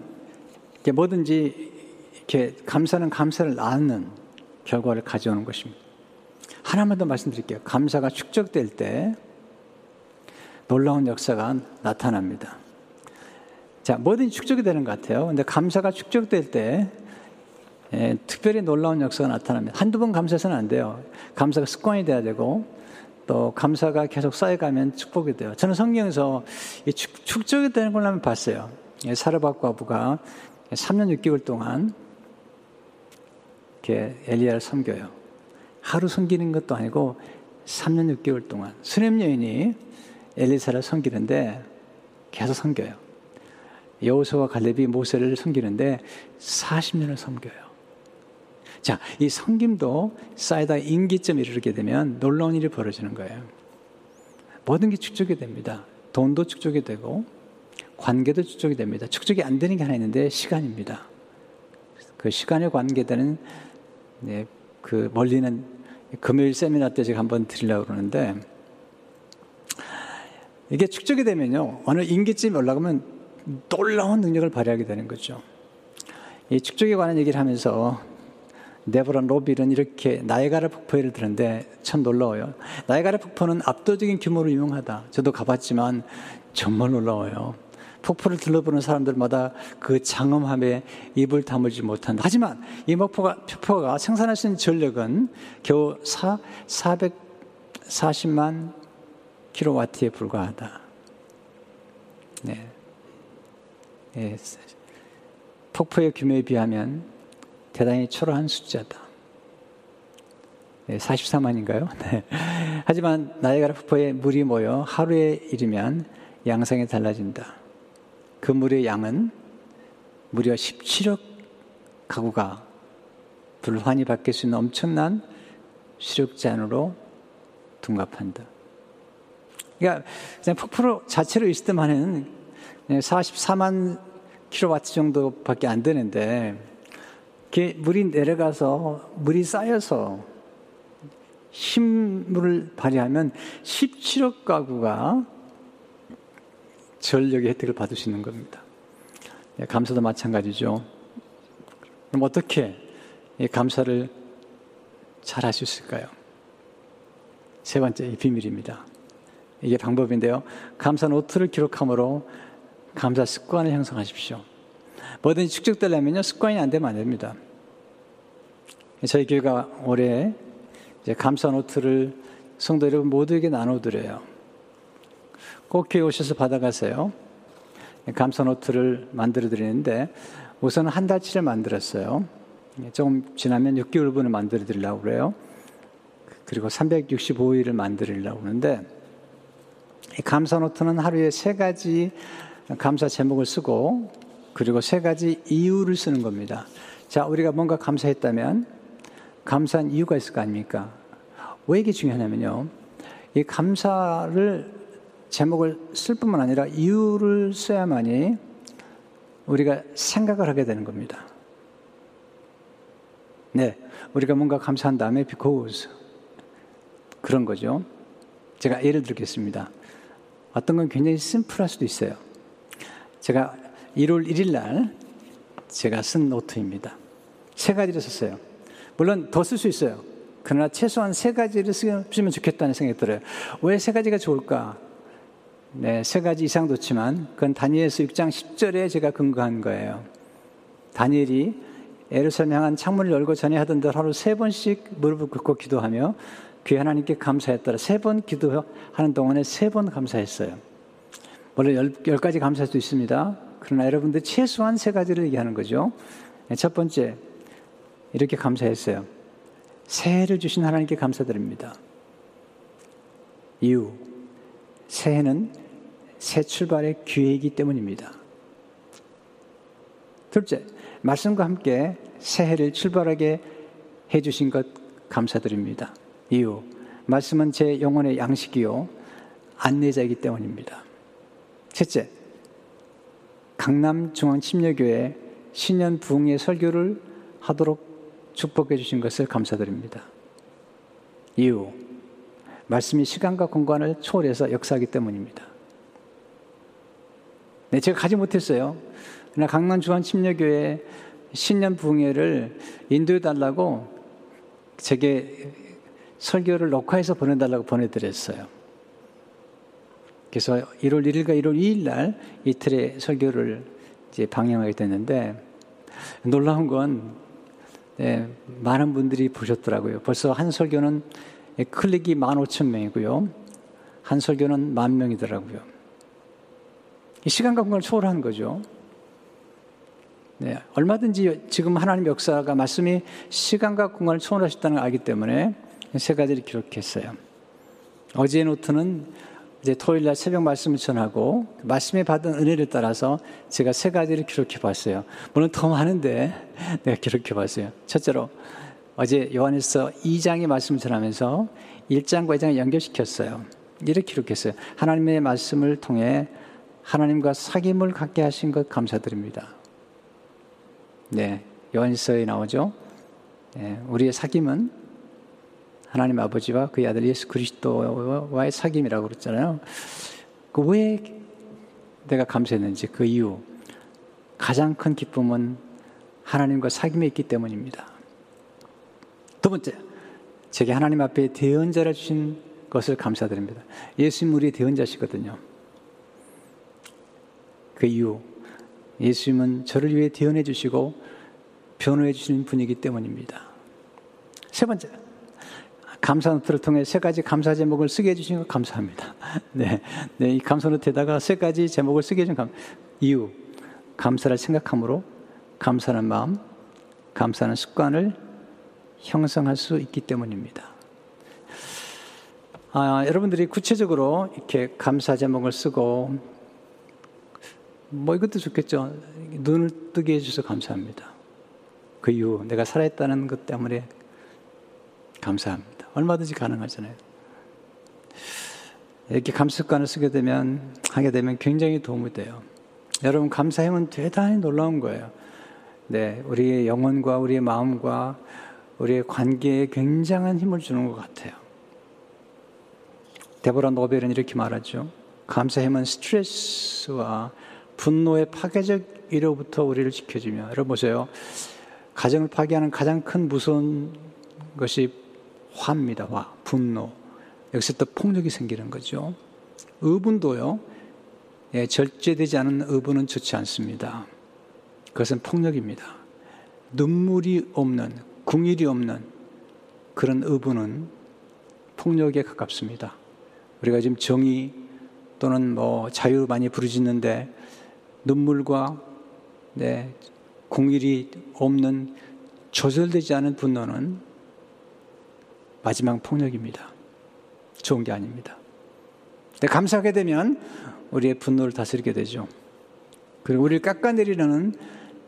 뭐든지 이렇게 감사는 감사를 낳는 결과를 가져오는 것입니다. 하나만 더 말씀드릴게요. 감사가 축적될 때 놀라운 역사가 나타납니다. 자, 뭐든지 축적이 되는 것 같아요. 근데 감사가 축적될 때 예, 특별히 놀라운 역사가 나타납니다. 한두 번 감사해서는 안 돼요. 감사가 습관이 돼야 되고 또 감사가 계속 쌓여가면 축복이 돼요. 저는 성경에서 이 축, 축적이 되는 걸 한번 봤어요. 예, 사르밧 과 부가 3년 6개월 동안 이렇게 엘리야를 섬겨요. 하루 섬기는 것도 아니고 3년 6개월 동안 수냄 여인이 엘리사를 섬기는데 계속 섬겨요. 여호수와 갈렙이 모세를 섬기는데 40년을 섬겨요. 자, 이 섬김도 쌓이다 인기점 이르게 되면 놀라운 일이 벌어지는 거예요. 모든 게 축적이 됩니다. 돈도 축적이 되고 관계도 축적이 됩니다. 축적이 안 되는 게 하나 있는데 시간입니다. 그 시간에 관계되는 네, 그 멀리는 금요일 세미나 때 제가 한번 드리려고 그러는데 이게 축적이 되면요 어느 인기쯤 올라가면 놀라운 능력을 발휘하게 되는 거죠. 이 축적에 관한 얘기를 하면서 네버란 로빌은 이렇게 나이가라 폭포 예를 드는데 참 놀라워요. 나이가라 폭포는 압도적인 규모로 유명하다. 저도 가봤지만 정말 놀라워요. 폭포를 둘러보는 사람들마다 그 장엄함에 입을 다물지 못한다. 하지만 이 폭포가, 폭포가 생산할 수 있는 전력은 겨우 4, 440만 킬로와트에 불과하다. 네. 네. 폭포의 규모에 비하면 대단히 초라한 숫자다. 네, 44만인가요? 네. 하지만 나이가라 폭포에 물이 모여 하루에 이르면 양상이 달라진다. 그 물의 양은 무려 17억 가구가 불환이 바뀔 수 있는 엄청난 수력잔으로 둔갑한다. 그러니까 그냥 폭포 자체로 있을 때만 은 44만 킬로와트 정도밖에 안 되는데 물이 내려가서 물이 쌓여서 힘을 발휘하면 17억 가구가 전력의 혜택을 받을 수 있는 겁니다. 예, 감사도 마찬가지죠. 그럼 어떻게 감사를 잘 할 수 있을까요? 세 번째 이 비밀입니다. 이게 방법인데요. 감사 노트를 기록함으로 감사 습관을 형성하십시오. 뭐든지 축적되려면요 습관이 안 되면 안 됩니다. 저희 교회가 올해 감사 노트를 성도 여러분 모두에게 나눠드려요. 꼭 교회 오셔서 받아가세요. 감사 노트를 만들어 드리는데 우선 한 달치를 만들었어요. 조금 지나면 6개월 분을 만들어 드리려고 그래요. 그리고 365일을 만들려고 하는데 감사 노트는 하루에 세 가지 감사 제목을 쓰고 그리고 세 가지 이유를 쓰는 겁니다. 자, 우리가 뭔가 감사했다면 감사한 이유가 있을 거 아닙니까? 왜 이게 중요하냐면요. 이 감사를 제목을 쓸 뿐만 아니라 이유를 써야만이 우리가 생각을 하게 되는 겁니다. 네. 우리가 뭔가 감사한 다음에 because 그런 거죠. 제가 예를 들겠습니다. 어떤 건 굉장히 심플할 수도 있어요. 제가 1월 1일 날 제가 쓴 노트입니다. 세 가지를 썼어요. 물론 더 쓸 수 있어요. 그러나 최소한 세 가지를 쓰면 좋겠다는 생각이 들어요. 왜 세 가지가 좋을까? 네, 세 가지 이상 좋지만 그건 다니엘서 6장 10절에 제가 근거한 거예요. 다니엘이 에르살렘 향한 창문을 열고 전에 하던 대로 하루 세 번씩 무릎을 꿇고 기도하며 귀 하나님께 감사했더라. 세 번 기도하는 동안에 세 번 감사했어요. 물론 열, 열 가지 감사할 수 있습니다. 그러나 여러분들 최소한 세 가지를 얘기하는 거죠. 네, 첫 번째, 이렇게 감사했어요. 새해를 주신 하나님께 감사드립니다. 이유, 새해는 새 출발의 기회이기 때문입니다. 둘째, 말씀과 함께 새해를 출발하게 해주신 것 감사드립니다. 이유, 말씀은 제 영혼의 양식이요, 안내자이기 때문입니다. 셋째, 강남중앙침례교회 신년 부흥의 설교를 하도록 축복해 주신 것을 감사드립니다. 이유, 말씀이 시간과 공간을 초월해서 역사하기 때문입니다. 네, 제가 가지 못했어요. 그러나 강남중앙침례교회 신년 부흥회를 인도해 달라고 제게 설교를 녹화해서 보내달라고 보내드렸어요. 그래서 1월 1일과 1월 2일 날 이틀의 설교를 이제 방영하게 됐는데 놀라운 건 네, 많은 분들이 보셨더라고요. 벌써 한 설교는 클릭이 15,000명이고요. 한 설교는 만 명이더라고요. 이 시간과 공간을 초월한 거죠. 네, 얼마든지 지금 하나님 역사가 말씀이 시간과 공간을 초월하셨다는 걸 알기 때문에 세 가지를 기록했어요. 어제의 노트는 이제 토요일 날 새벽 말씀을 전하고 말씀에 받은 은혜를 따라서 제가 세 가지를 기록해 봤어요. 물론 더 많은데 내가 기록해 봤어요. 첫째로 어제 요한에서 2장의 말씀을 전하면서 1장과 2장을 연결시켰어요. 이렇게 기록했어요. 하나님의 말씀을 통해 하나님과 사귐을 갖게 하신 것 감사드립니다. 네, 요한서에 나오죠. 네, 우리의 사귐은 하나님 아버지와 그의 아들 예수 그리스도와의 사귐이라고 그랬잖아요. 그 왜 내가 감사했는지 그 이유 가장 큰 기쁨은 하나님과 사귐에 있기 때문입니다. 두 번째, 제게 하나님 앞에 대언자를 주신 것을 감사드립니다. 예수님 우리의 대언자시거든요. 그 이유, 예수님은 저를 위해 대언해 주시고 변호해 주시는 분이기 때문입니다. 세 번째, 감사 노트를 통해 세 가지 감사 제목을 쓰게 해주신 것 감사합니다. 네, 네, 이 감사 노트에다가 세 가지 제목을 쓰게 해준 감, 이유, 감사를 생각함으로 감사하는 마음, 감사하는 습관을 형성할 수 있기 때문입니다. 아, 여러분들이 구체적으로 이렇게 감사 제목을 쓰고 뭐 이것도 좋겠죠. 눈을 뜨게 해주셔서 감사합니다. 그 이유, 내가 살아있다는 것 때문에 감사합니다. 얼마든지 가능하잖아요. 이렇게 감습관을 쓰게 되면, 하게 되면 굉장히 도움이 돼요. 여러분, 감사함은 대단히 놀라운 거예요. 네, 우리의 영혼과 우리의 마음과 우리의 관계에 굉장한 힘을 주는 것 같아요. 데보라 노벨은 이렇게 말하죠. 감사함은 스트레스와 분노의 파괴적 이로부터 우리를 지켜주며, 여러분 보세요. 가정을 파괴하는 가장 큰 무서운 것이 화입니다. 화, 분노. 여기서 또 폭력이 생기는 거죠. 의분도요. 예, 절제되지 않은 의분은 좋지 않습니다. 그것은 폭력입니다. 눈물이 없는, 궁일이 없는 그런 의분은 폭력에 가깝습니다. 우리가 지금 정의 또는 뭐 자유 많이 부르짖는데 눈물과 네, 공일이 없는 조절되지 않은 분노는 마지막 폭력입니다. 좋은 게 아닙니다. 감사하게 되면 우리의 분노를 다스리게 되죠. 그리고 우리를 깎아내리려는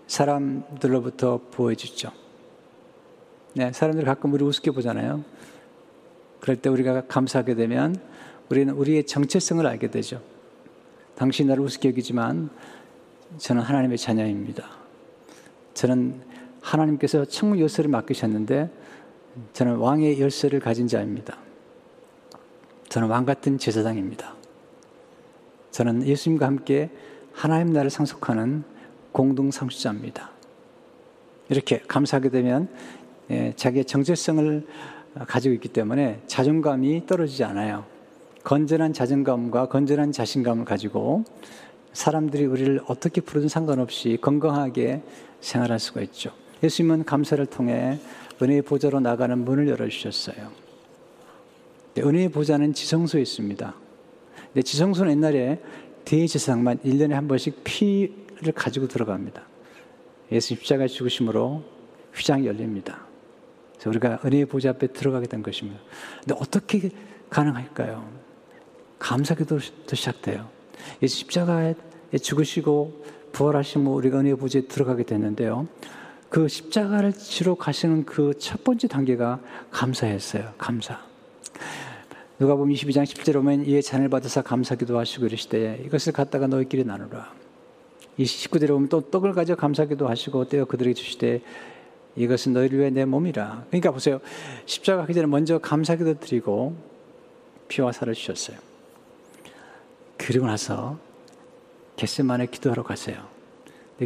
사람들로부터 보호해주죠. 네, 사람들 가끔 우리 우습게 보잖아요. 그럴 때 우리가 감사하게 되면 우리는 우리의 정체성을 알게 되죠. 당신 나를 우습게 여기지만 저는 하나님의 자녀입니다. 저는 하나님께서 천국 열쇠를 맡기셨는데 저는 왕의 열쇠를 가진 자입니다. 저는 왕 같은 제사장입니다. 저는 예수님과 함께 하나님 나를 상속하는 공동 상수자입니다. 이렇게 감사하게 되면 예, 자기의 정체성을 가지고 있기 때문에 자존감이 떨어지지 않아요. 건전한 자존감과 건전한 자신감을 가지고 사람들이 우리를 어떻게 부르든 상관없이 건강하게 생활할 수가 있죠. 예수님은 감사를 통해 은혜의 보좌로 나가는 문을 열어주셨어요. 은혜의 보좌는 지성소에 있습니다. 근데 지성소는 옛날에 대제사장만 1년에 한 번씩 피를 가지고 들어갑니다. 예수 십자가 죽으심으로 휘장이 열립니다. 그래서 우리가 은혜의 보좌 앞에 들어가게 된 것입니다. 근데 어떻게 가능할까요? 감사 기도 시작돼요. 예수 십자가에 죽으시고 부활하시면 우리가 은혜의 보좌에 들어가게 됐는데요. 그 십자가를 지러 가시는 그 첫 번째 단계가 감사였어요. 감사. 누가 보면 22장 10절 오면 이에 잔을 받으사 감사기도 하시고 이러시되 이것을 갖다가 너희끼리 나누라. 29절에 보면 또 떡을 가져 감사기도 하시고 떼어 그들에게 주시되 이것은 너희를 위해 내 몸이라. 그러니까 보세요. 십자가 하기 전에 먼저 감사기도 드리고 피와 살을 주셨어요. 그리고 나서 겟세만에 기도하러 가세요.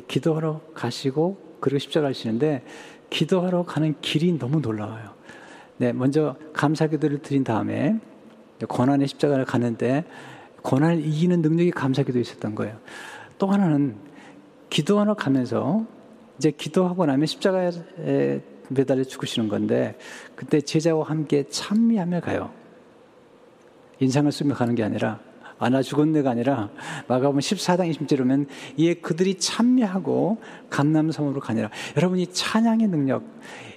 기도하러 가시고 그리고 십자가 하시는데 기도하러 가는 길이 너무 놀라워요. 네, 먼저 감사 기도를 드린 다음에 고난의 십자가를 가는데 고난을 이기는 능력이 감사 기도 있었던 거예요. 또 하나는 기도하러 가면서 이제 기도하고 나면 십자가에 매달려 죽으시는 건데 그때 제자와 함께 찬미하며 가요. 인상을 쓰며 가는 게 아니라 아, 나 죽었네가 아니라 마가복음 14장 20절에 보면 이에 그들이 찬미하고 감남성으로 가니라. 여러분 이 찬양의 능력,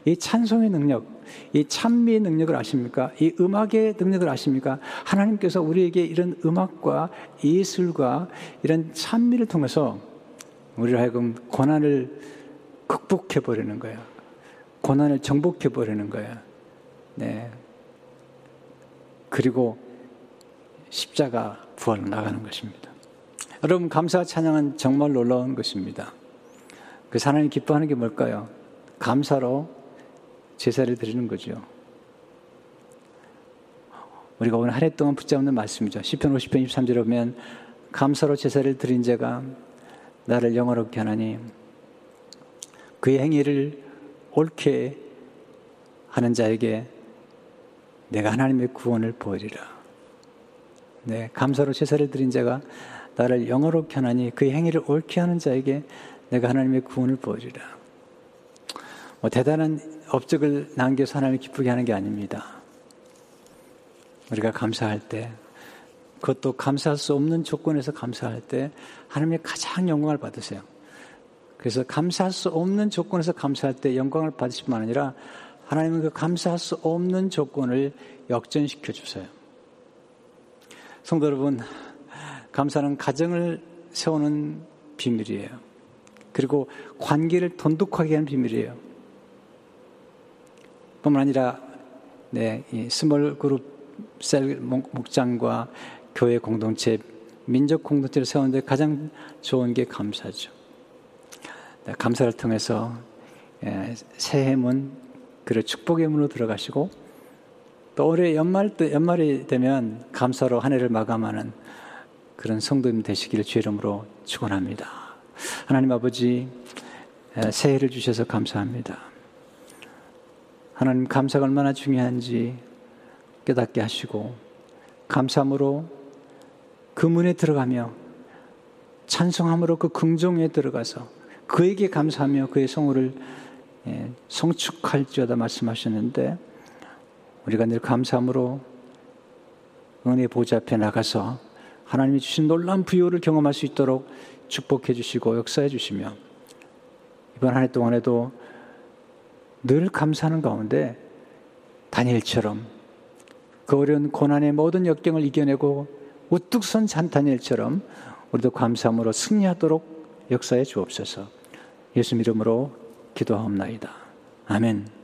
이 찬송의 능력, 이 찬미의 능력을 아십니까? 이 음악의 능력을 아십니까? 하나님께서 우리에게 이런 음악과 예술과 이런 찬미를 통해서 우리를 하여금 고난을 극복해 버리는 거예요. 고난을 정복해 버리는 거예요. 네. 그리고 십자가 부활로 나가는 것입니다. 여러분 감사 찬양은 정말 놀라운 것입니다. 그 하나님 기뻐하는 게 뭘까요? 감사로 제사를 드리는 거죠. 우리가 오늘 한 해 동안 붙잡는 말씀이죠. 10편 50편 23절에 보면 감사로 제사를 드린 자가 나를 영화롭게 하나니 그의 행위를 옳게 하는 자에게 내가 하나님의 구원을 보이리라. 네, 감사로 제사를 드린 자가 나를 영어롭게 하나니 그 행위를 옳게 하는 자에게 내가 하나님의 구원을 보여주라. 뭐 대단한 업적을 남겨서 하나님을 기쁘게 하는 게 아닙니다. 우리가 감사할 때, 그것도 감사할 수 없는 조건에서 감사할 때 하나님의 가장 영광을 받으세요. 그래서 감사할 수 없는 조건에서 감사할 때 영광을 받으실 뿐 아니라 하나님은 그 감사할 수 없는 조건을 역전시켜 주세요. 성도 여러분, 감사는 가정을 세우는 비밀이에요. 그리고 관계를 돈독하게 하는 비밀이에요. 뿐만 아니라, 네, 이 small group cell 목장과 교회 공동체, 민족 공동체를 세우는데 가장 좋은 게 감사죠. 네, 감사를 통해서 예, 새해 문, 그리고 축복의 문으로 들어가시고 또 올해 연말 때 연말이 되면 감사로 한 해를 마감하는 그런 성도님 되시기를 주 이름으로 축원합니다. 하나님 아버지 새해를 주셔서 감사합니다. 하나님 감사가 얼마나 중요한지 깨닫게 하시고 감사함으로 그 문에 들어가며 찬송함으로 그 긍정에 들어가서 그에게 감사하며 그의 성호를 성축할지어다 말씀하셨는데 우리가 늘 감사함으로 은혜 보좌 앞에 나가서 하나님이 주신 놀라운 부여를 경험할 수 있도록 축복해 주시고 역사해 주시며 이번 한 해 동안에도 늘 감사하는 가운데 다니엘처럼 그 어려운 고난의 모든 역경을 이겨내고 우뚝 선 잔다니엘처럼 우리도 감사함으로 승리하도록 역사해 주옵소서. 예수 이름으로 기도하옵나이다. 아멘.